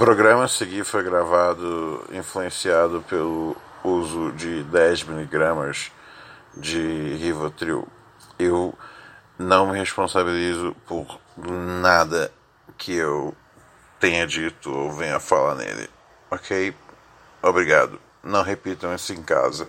Programa a seguir foi gravado influenciado pelo uso de 10 miligramas de Rivotril. Eu não me responsabilizo por nada que eu tenha dito ou venha falar nele. Ok? Obrigado. Não repitam isso em casa.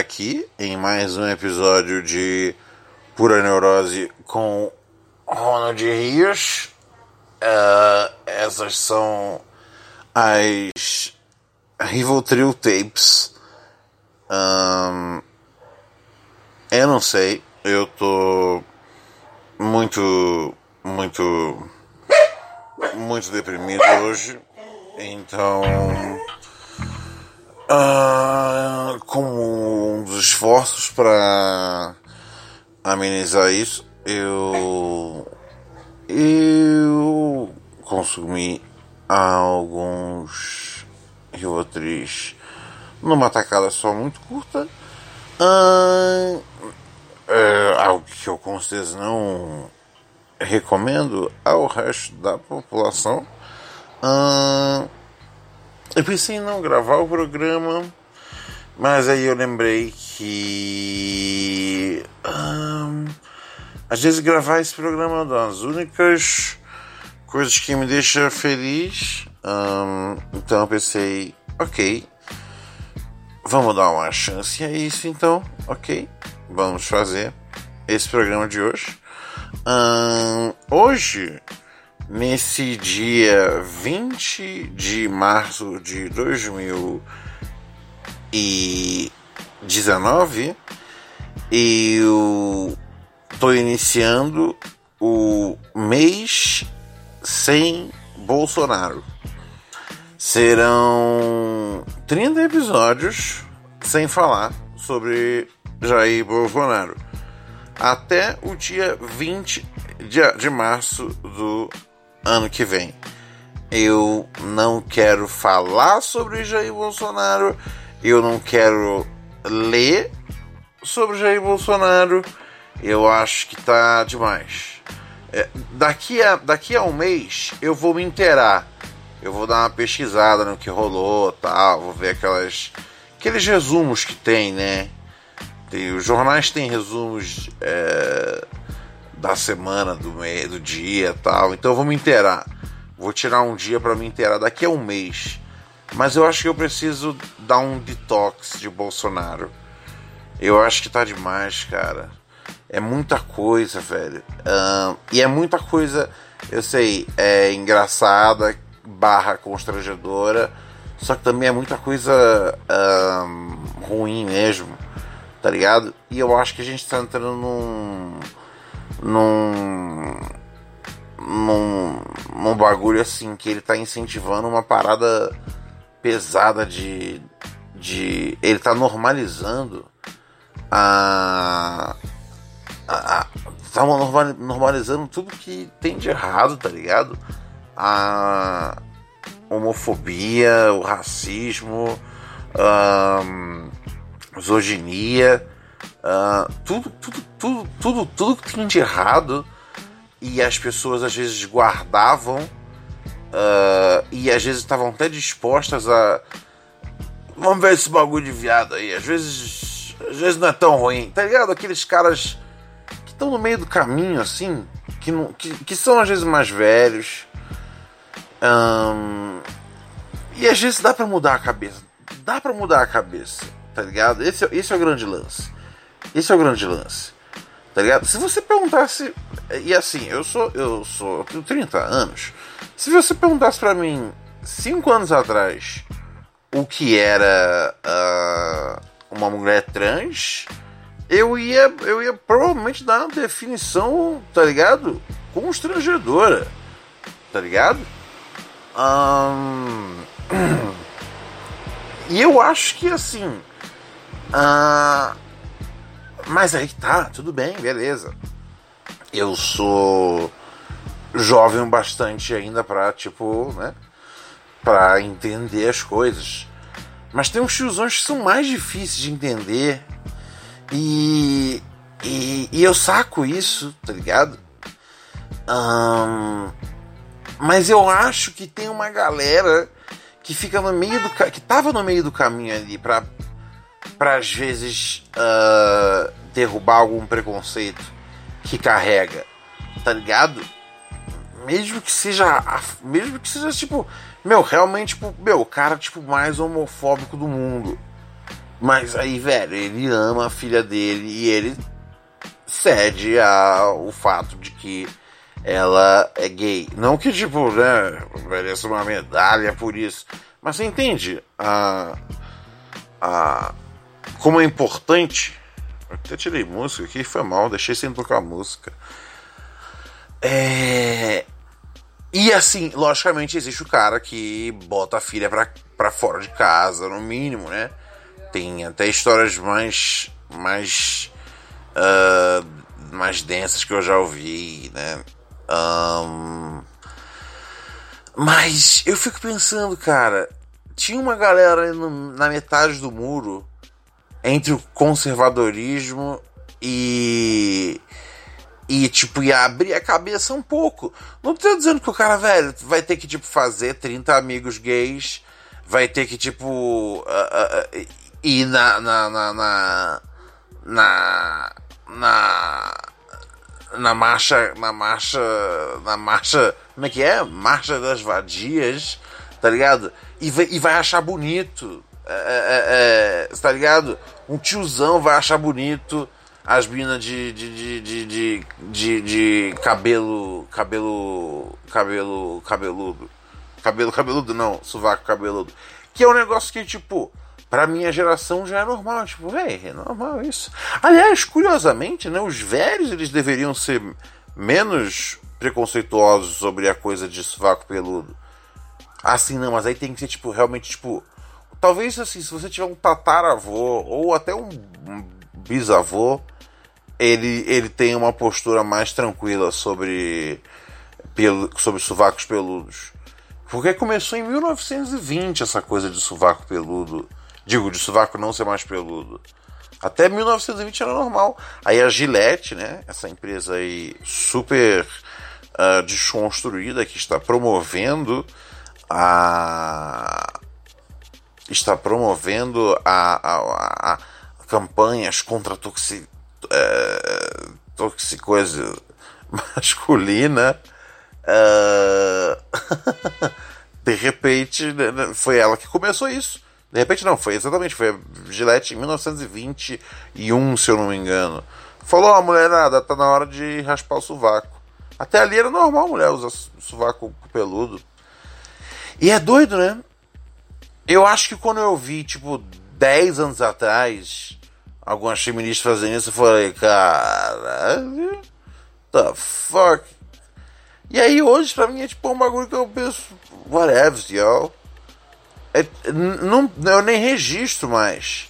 Aqui em mais um episódio de Pura Neurose com Ronald Rios. Uh, essas são as Rivotril Tapes. Um, eu não sei, eu tô muito, muito, muito deprimido hoje. Então, uh, como um dos esforços para amenizar isso, eu eu consumi alguns Rivotriz numa tacada só muito curta. Uh, algo que eu com certeza não recomendo ao resto da população. Uh, eu pensei em não gravar o programa, mas aí eu lembrei que uh, às vezes gravar esse programa é uma das únicas coisas que me deixa feliz. Um, então eu pensei, ok, vamos dar uma chance a isso então, ok, vamos fazer esse programa de hoje. Um, hoje nesse dia 20 de março de 2019, eu estou iniciando o mês sem Bolsonaro. Serão 30 episódios sem falar sobre Jair Bolsonaro. Até o dia 20 de, março do ano que vem. Eu não quero falar sobre Jair Bolsonaro, eu não quero ler sobre Jair Bolsonaro, eu acho que tá demais. É, daqui, a, daqui a um mês eu vou me inteirar, eu vou dar uma pesquisada no que rolou, tal, vou ver aquelas aqueles resumos que tem, né? Tem, os jornais têm resumos é, da semana, do mês, do dia tal. Então eu vou me inteirar. Vou tirar um dia para me inteirar daqui a um mês. Mas eu acho que eu preciso dar um detox de Bolsonaro. Eu acho que tá demais, cara. É muita coisa, velho. Um, e é muita coisa, eu sei, é engraçada, barra constrangedora. Só que também é muita coisa um, ruim mesmo. tá ligado? E eu acho que a gente tá entrando num. Num. num, num bagulho assim, que ele tá incentivando uma parada pesada de. de ele tá normalizando a. a, a tá normalizando tudo que tem de errado, tá ligado? A homofobia, o racismo, a misoginia, uh, tudo, tudo, tudo, tudo, tudo que tem de errado e as pessoas às vezes guardavam uh, e às vezes estavam até dispostas a vamos ver esse bagulho de viado aí, às vezes às vezes não é tão ruim, tá ligado? Aqueles caras que estão no meio do caminho assim, que, não, que, que são às vezes mais velhos. Um, e às vezes dá para mudar a cabeça. Dá para mudar a cabeça, tá ligado? Esse, esse é o grande lance. Esse é o grande lance. Tá ligado? Se você perguntasse. E assim, eu sou. Eu sou. Eu tenho 30 anos. Se você perguntasse para mim 5 anos atrás o que era uh, uma mulher trans, eu ia. Eu ia provavelmente dar uma definição, tá ligado? Constrangedora. Tá ligado? Um, e eu acho que assim. Uh, mas aí tá, tudo bem, beleza. Eu sou jovem bastante ainda pra, tipo, né? Pra entender as coisas. Mas tem uns tiozões que são mais difíceis de entender. E, e, e eu saco isso, tá ligado? Mas eu acho que tem uma galera que fica no meio do que tava no meio do caminho ali para para às vezes uh, derrubar algum preconceito que carrega, tá ligado? Mesmo que seja mesmo que seja tipo, meu, realmente tipo, meu, o cara tipo mais homofóbico do mundo. Mas aí, velho, ele ama a filha dele e ele cede ao fato de que ela é gay. Não que, tipo, né, mereça uma medalha por isso. Mas você entende a, a, como é importante. Até tirei música aqui, foi mal, deixei sem tocar música. É. E assim, logicamente existe o cara que bota a filha pra, pra fora de casa, no mínimo, né? Tem até histórias mais. mais. Uh, mais densas que eu já ouvi, né? Um, mas eu fico pensando, cara, tinha uma galera no, na metade do muro entre o conservadorismo e. E, tipo, ia abrir a cabeça um pouco. Não tô dizendo que o cara, velho, vai ter que, tipo, fazer 30 amigos gays, vai ter que, tipo, uh, uh, ir na, na, na, na, na, na na marcha, na marcha, na marcha, como é que é? Marcha das vadias, tá ligado? E vai, e vai achar bonito, é, é, é, tá ligado? Um tiozão vai achar bonito as minas de de, de, de, de, de, cabelo, cabelo, cabelo, cabeludo. Cabelo cabeludo não, sovaco cabeludo. Que é um negócio que, tipo, pra minha geração já é normal. Tipo, velho, é normal isso. Aliás, curiosamente, né, os velhos eles deveriam ser menos preconceituosos sobre a coisa de sovaco peludo. Assim, não, mas aí tem que ser, tipo, realmente, tipo. Talvez assim, se você tiver um tataravô ou até um bisavô, ele, ele tem uma postura mais tranquila sobre, pelo, sobre sovacos peludos. Porque começou em 1920 essa coisa de sovaco peludo. Digo, de sovaco não ser mais peludo. Até 1920 era normal. Aí a Gillette, né? Essa empresa aí super uh, desconstruída que está promovendo a está promovendo a, a, a campanhas contra toxi, uh, toxicose masculina. Uh, de repente, né, né, foi ela que começou isso. De repente não, foi exatamente, foi a Gillette em 1921, se eu não me engano. Falou, a mulherada, tá na hora de raspar o sovaco. Até ali era normal a mulher usar sovaco peludo. E é doido, né? Eu acho que quando eu vi, tipo, 10 anos atrás, algumas feministas fazendo isso, eu falei, caralho, the fuck? E aí hoje pra mim é tipo um bagulho que eu penso, whatever, yo. É, não, eu nem registro mais.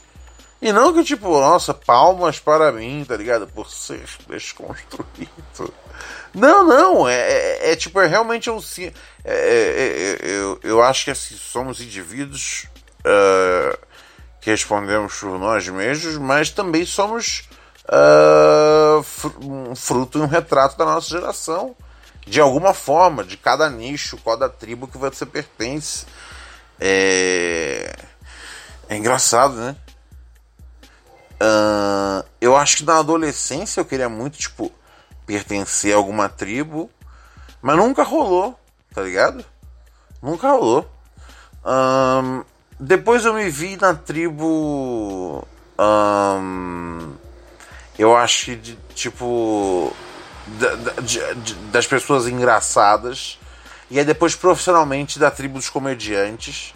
E não que tipo, nossa, palmas para mim, tá ligado? Por ser desconstruído. Não, não, é, é, é tipo, é realmente um. É, é, é, eu, eu acho que assim, somos indivíduos uh, que respondemos por nós mesmos, mas também somos uh, um fruto e um retrato da nossa geração. De alguma forma, de cada nicho, cada tribo que você pertence. É, é engraçado, né? Uh, eu acho que na adolescência eu queria muito, tipo, pertencer a alguma tribo, mas nunca rolou, tá ligado? Nunca rolou. Um, depois eu me vi na tribo. Um, eu acho que de, tipo. de, de, das pessoas engraçadas. E aí depois profissionalmente da tribo dos comediantes.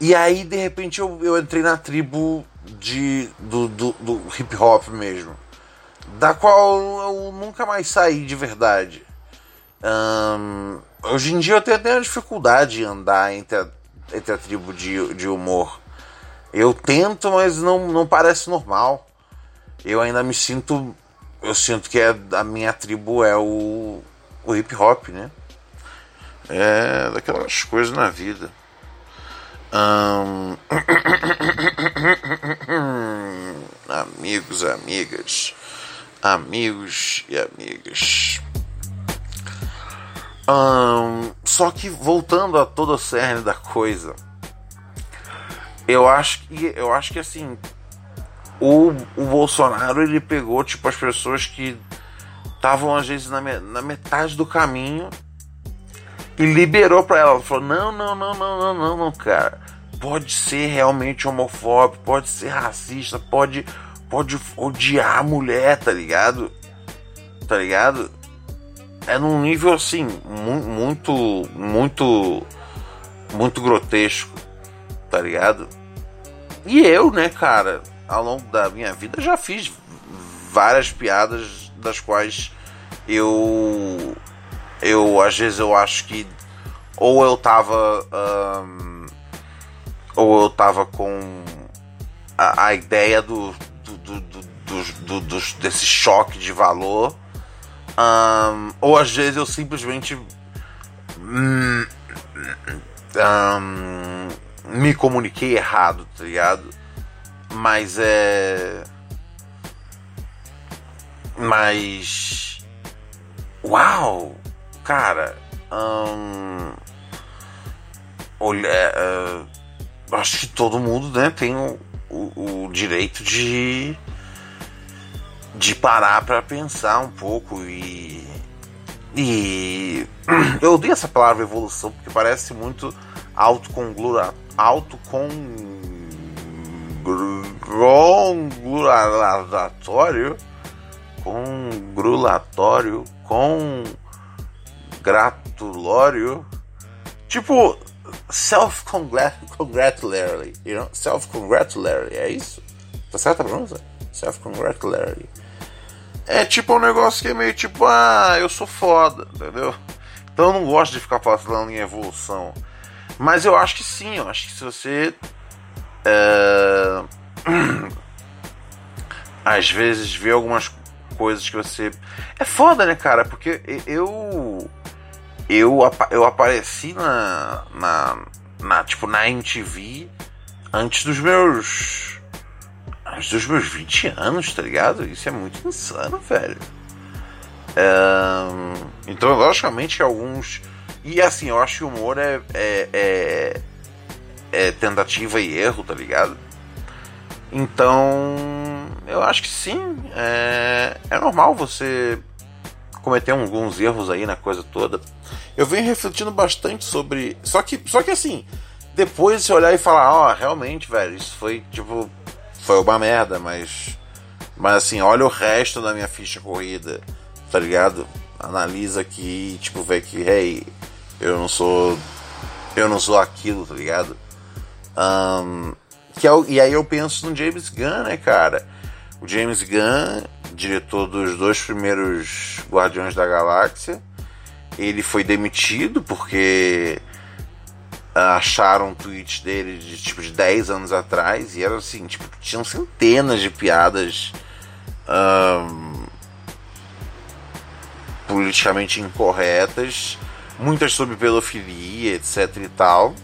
E aí, de repente, eu, eu entrei na tribo de, do, do, do hip hop mesmo da qual eu nunca mais saí de verdade. Um, hoje em dia eu tenho até uma dificuldade em andar entre a, entre a tribo de, de humor. Eu tento, mas não, não parece normal. Eu ainda me sinto. Eu sinto que é, a minha tribo é o, o hip hop, né? É daquelas coisas na vida. Um... Amigos, amigas amigos e amigas. só que voltando a toda a cerne da coisa, eu acho que eu acho que assim o, o Bolsonaro ele pegou tipo as pessoas que estavam às vezes na, na metade do caminho e liberou para ela. Falou: não, não, não, não, não, não, não, cara. Pode ser realmente homofóbico, pode ser racista, pode pode odiar a mulher, tá ligado? Tá ligado? É num nível assim, mu muito, muito, muito grotesco, tá ligado? E eu, né, cara, ao longo da minha vida já fiz várias piadas das quais eu, eu às vezes eu acho que ou eu tava, um, ou eu tava com a, a ideia do, do, do, do, desse choque de valor. Um, ou às vezes eu simplesmente um, me comuniquei errado, tá ligado? Mas é. Mas. Uau! Cara. Olha. Uh, acho que todo mundo né, tem o, o, o direito de de parar para pensar um pouco e e eu odeio essa palavra evolução porque parece muito autoconglura autoconglulatório congrulatório com gratulório tipo self-congratulatory, you know? Self-congratulatory, é isso? Tá certa a pronúncia? Self-congratulatory. É tipo um negócio que é meio tipo, ah, eu sou foda, entendeu? Então eu não gosto de ficar falando em evolução. Mas eu acho que sim, eu acho que se você. É... Às vezes vê algumas coisas que você. É foda, né, cara? Porque eu eu, eu apareci na, na, na, tipo, na MTV antes dos meus. Antes dos meus 20 anos, tá ligado? Isso é muito insano, velho. É, então, logicamente, alguns. E assim, eu acho que o humor é, é, é, é tentativa e erro, tá ligado? Então, eu acho que sim. É, é normal você cometer alguns erros aí na coisa toda. Eu venho refletindo bastante sobre. Só que, só que assim, depois você olhar e falar, ó, oh, realmente, velho, isso foi tipo. Foi uma merda, mas. Mas assim, olha o resto da minha ficha corrida, tá ligado? Analisa aqui tipo, vê que, hey, eu não sou. Eu não sou aquilo, tá ligado? Um, Que é o, e aí eu penso no James Gunn, né, cara? O James Gunn, diretor dos dois primeiros Guardiões da Galáxia, ele foi demitido porque acharam um tweet dele de tipo de 10 anos atrás e era assim, tipo, tinham centenas de piadas politicamente incorretas, muitas sobre pedofilia, etc e tal.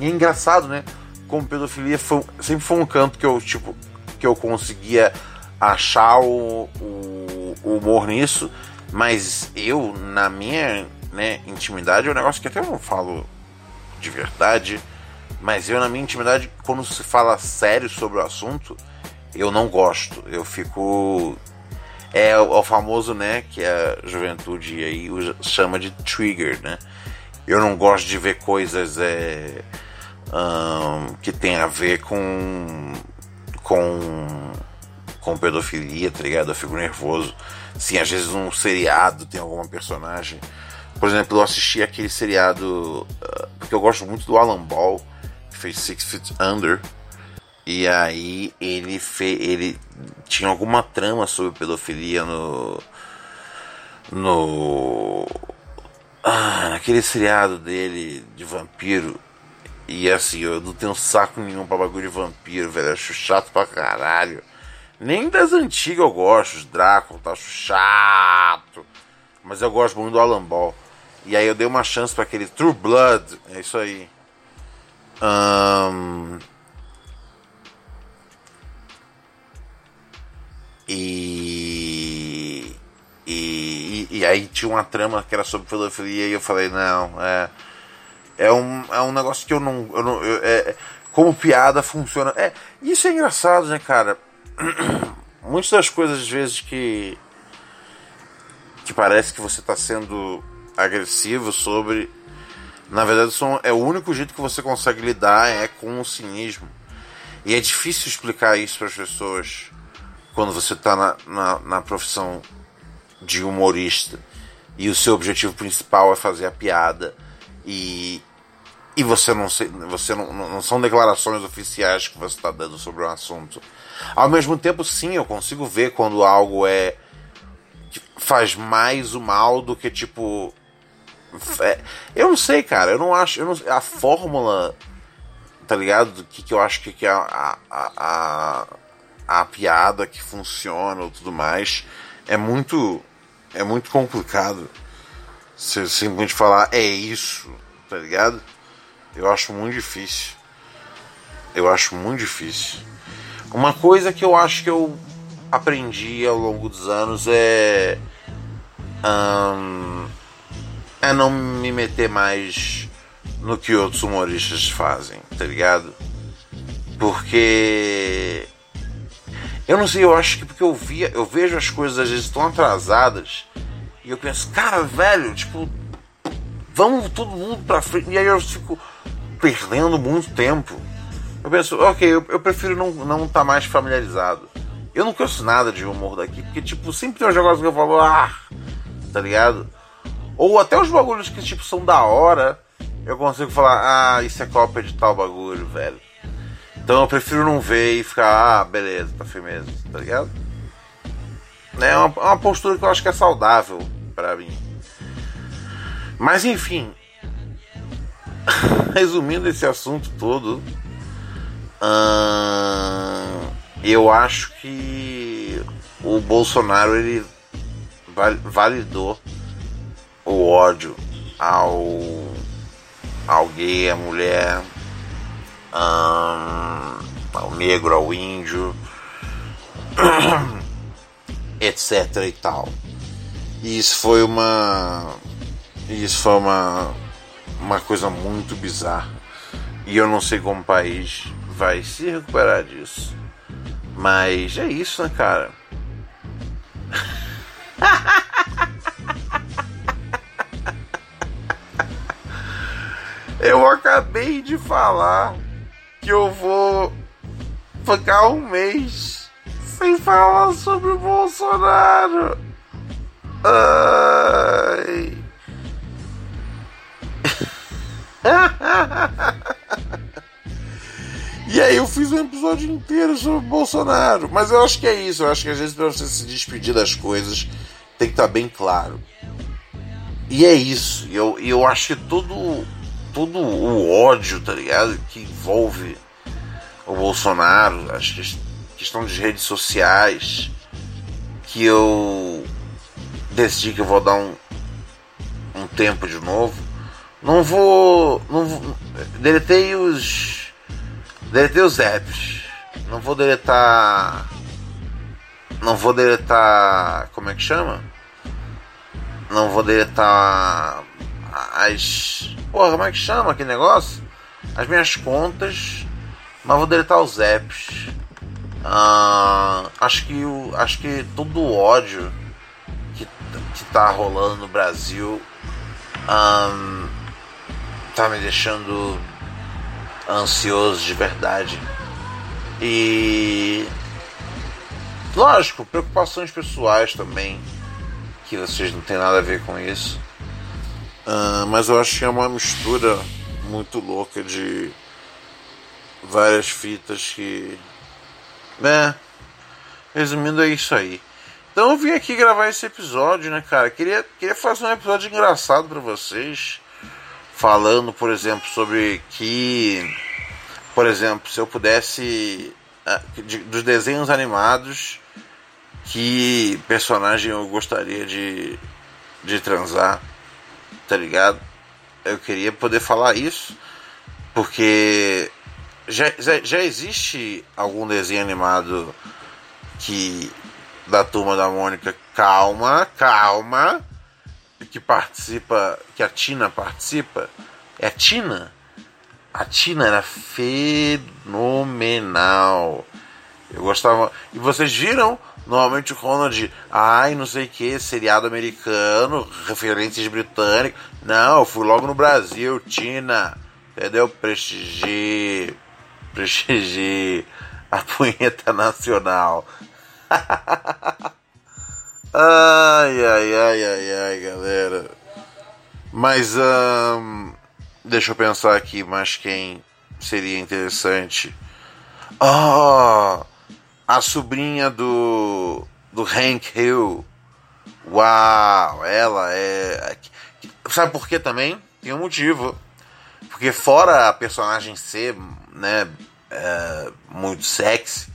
E é engraçado, né? Como pedofilia foi, sempre foi um canto que eu, tipo, que eu conseguia achar o, o, o humor nisso, mas eu, na minha né, intimidade, é um negócio que até eu não falo de verdade, mas eu, na minha intimidade, quando se fala sério sobre o assunto, eu não gosto. Eu fico. É o, famoso, né, que a juventude aí chama de trigger, né? Eu não gosto de ver coisas é, um, que tem a ver com. com. Com pedofilia, tá ligado? Eu fico nervoso. Sim, às vezes um seriado tem alguma personagem por exemplo, eu assisti aquele seriado. Uh, porque eu gosto muito do Alan Ball, que fez Six Feet Under. E aí ele fez. ele tinha alguma trama sobre pedofilia no. No. Ah, naquele seriado dele de vampiro. E assim, eu não tenho saco nenhum pra bagulho de vampiro, velho. Eu acho chato pra caralho. Nem das antigas eu gosto, os Drácula, tá chato. Mas eu gosto muito do Alan Ball. E aí eu dei uma chance para aquele True Blood. É isso aí. Um... E... e... E, aí tinha uma trama que era sobre pedofilia e eu falei, não, é. É um, é um negócio que eu não. Eu não eu, é, como piada funciona. É, isso é engraçado, né, cara? Muitas das coisas, às vezes, que. que parece que você está sendo agressivo sobre. Na verdade, são, é o único jeito que você consegue lidar é com o cinismo. E é difícil explicar isso para as pessoas quando você está na, na, na, profissão de humorista e o seu objetivo principal é fazer a piada e, e você não você não, não são declarações oficiais que você está dando sobre o assunto. Ao mesmo tempo, sim, eu consigo ver quando algo é faz mais o mal do que tipo é, eu não sei, cara. Eu não acho. Eu não, a fórmula, tá ligado? Do que, que eu acho que, que é a, a, a, a piada que funciona ou tudo mais é muito. É muito complicado. Você simplesmente falar é isso, tá ligado? Eu acho muito difícil. Eu acho muito difícil. Uma coisa que eu acho que eu aprendi ao longo dos anos é. Um, é não me meter mais no que outros humoristas fazem, tá ligado? Porque eu não sei, eu acho que porque eu via, eu vejo as coisas às vezes tão atrasadas e eu penso, cara, velho, tipo, vamos todo mundo pra frente. E aí eu fico perdendo muito tempo. Eu penso, ok, eu, eu prefiro não estar não tá mais familiarizado. Eu não conheço nada de humor daqui, porque, tipo, sempre tem uns negócios que eu falo, ah, tá ligado? Ou até os bagulhos que, tipo, são da hora, eu consigo falar, ah, isso é cópia de tal bagulho, velho. Então eu prefiro não ver e ficar, ah, beleza, tá firmeza, tá ligado? É uma, uma postura que eu acho que é saudável para mim. Mas enfim, resumindo esse assunto todo, hum, eu acho que o Bolsonaro ele validou o ódio ao, ao gay, à mulher, um, ao negro, ao índio, etc e tal. E isso foi uma. Isso foi uma. Uma coisa muito bizarra. E eu não sei como o país vai se recuperar disso. Mas é isso, né, cara? Eu acabei de falar que eu vou ficar um mês sem falar sobre o Bolsonaro. Ai. E aí eu fiz um episódio inteiro sobre o Bolsonaro. Mas eu acho que é isso. Eu acho que às vezes pra você se despedir das coisas tem que estar tá bem claro. E é isso. E eu, eu acho que todo, todo o ódio, tá ligado? Que envolve o Bolsonaro, acho que questão de redes sociais, que eu decidi que eu vou dar um, um tempo de novo. Não vou. Não vou. Deletei os. Deletei os apps. Não vou deletar. Não vou deletar. Como é que chama? Não vou deletar as. Porra, como é que chama aquele negócio? As minhas contas. Mas vou deletar os apps. Uh, acho que o, acho que todo o ódio que, que tá rolando no Brasil um, tá me deixando ansioso de verdade. E lógico, preocupações pessoais também, que vocês não tem nada a ver com isso. Uh, mas eu acho que é uma mistura muito louca de várias fitas que. Né? Resumindo, é isso aí. Então eu vim aqui gravar esse episódio, né, cara? Queria, queria fazer um episódio engraçado para vocês. Falando, por exemplo, sobre que. Por exemplo, se eu pudesse. Ah, de, dos desenhos animados. Que personagem eu gostaria de, de transar. Tá ligado? Eu queria poder falar isso. Porque já, já, já existe algum desenho animado que da turma da Mônica, calma, calma, que participa, que a Tina participa, é a Tina. A Tina era fenomenal. Eu gostava. E vocês viram normalmente o Ronald, ai, não sei o que, seriado americano, referências britânicas. Não, eu fui logo no Brasil, Tina. Entendeu? Prestigie prestigie a punheta nacional. ai, ai, ai, ai, ai, galera. Mas, um, deixa eu pensar aqui mais quem seria interessante. Oh, a sobrinha do, do Hank Hill. Uau, ela é. Sabe por que também? Tem um motivo. Porque fora a personagem ser né, é, muito sexy,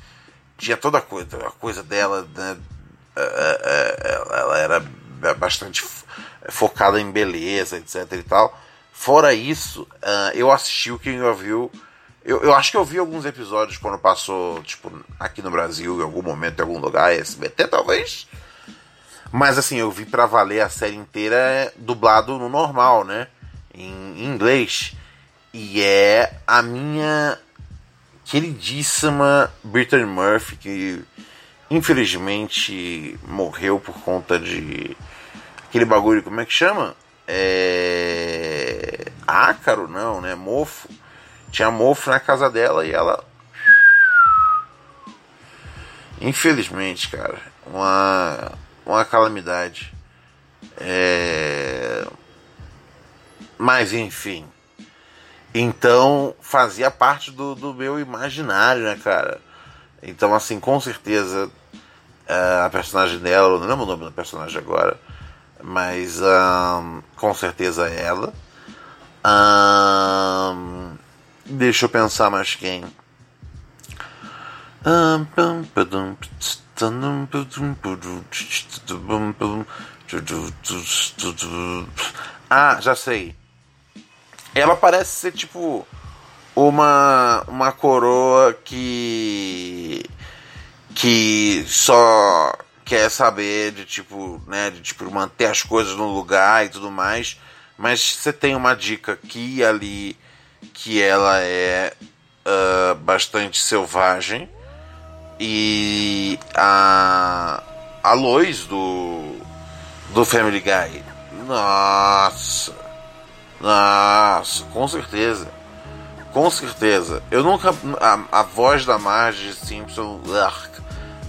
tinha toda a coisa, a coisa dela, né, ela era bastante focada em beleza, etc e tal. Fora isso, eu assisti o King of Hill. Eu, eu acho que eu vi alguns episódios quando passou, tipo, aqui no Brasil, em algum momento, em algum lugar, SBT talvez. Mas assim, eu vi pra valer a série inteira dublado no normal, né? Em, em inglês. E é a minha queridíssima Brittany Murphy, que infelizmente morreu por conta de aquele bagulho, como é que chama? É. Ácaro, não, né? Mofo. Tinha mofo na casa dela e ela. Infelizmente, cara, uma, uma calamidade. É... Mas enfim. Então fazia parte do, do meu imaginário, né, cara? Então, assim, com certeza uh, a personagem dela, não lembro o nome da personagem agora, mas um, com certeza é ela. Um, deixa eu pensar mais quem. Ah, já sei ela parece ser tipo uma uma coroa que que só quer saber de tipo, né, de tipo manter as coisas no lugar e tudo mais, mas você tem uma dica aqui e ali que ela é uh, bastante selvagem. E a a Lois do do Family Guy, nossa. Nossa, com certeza. Com certeza. Eu nunca. A, a voz da Marge Simpson. Ugh,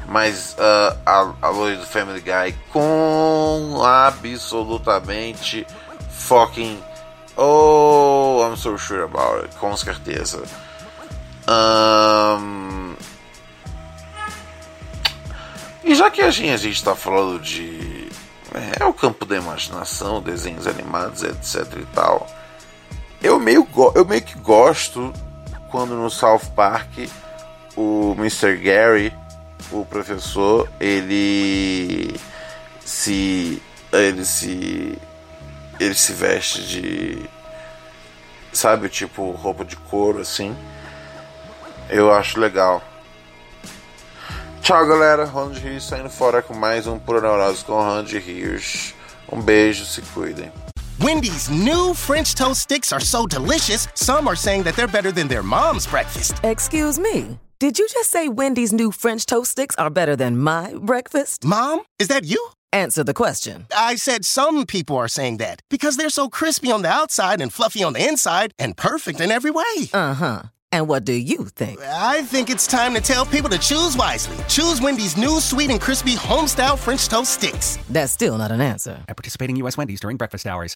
mas uh, a, a Lois do Family Guy com absolutamente fucking. Oh, I'm so sure about it. Com certeza. Um... E já que a gente está falando de. É o campo da imaginação, desenhos animados, etc e tal. Eu meio, eu meio que gosto quando no South Park o Mr. Gary, o professor, ele se. ele se. ele se veste de. sabe, tipo roupa de couro assim. Eu acho legal. Tchau, galera. Ronald Rios saindo fora com mais um Pura Neurose com Ronald Rios. Um beijo, se cuidem. Wendy's new French toast sticks are so delicious, some are saying that they're better than their mom's breakfast. Excuse me. Did you just say Wendy's new French toast sticks are better than my breakfast? Mom, is that you? Answer the question. I said some people are saying that because they're so crispy on the outside and fluffy on the inside and perfect in every way. Uh huh. And what do you think? I think it's time to tell people to choose wisely. Choose Wendy's new sweet and crispy homestyle French toast sticks. That's still not an answer. At participating U.S. Wendy's during breakfast hours.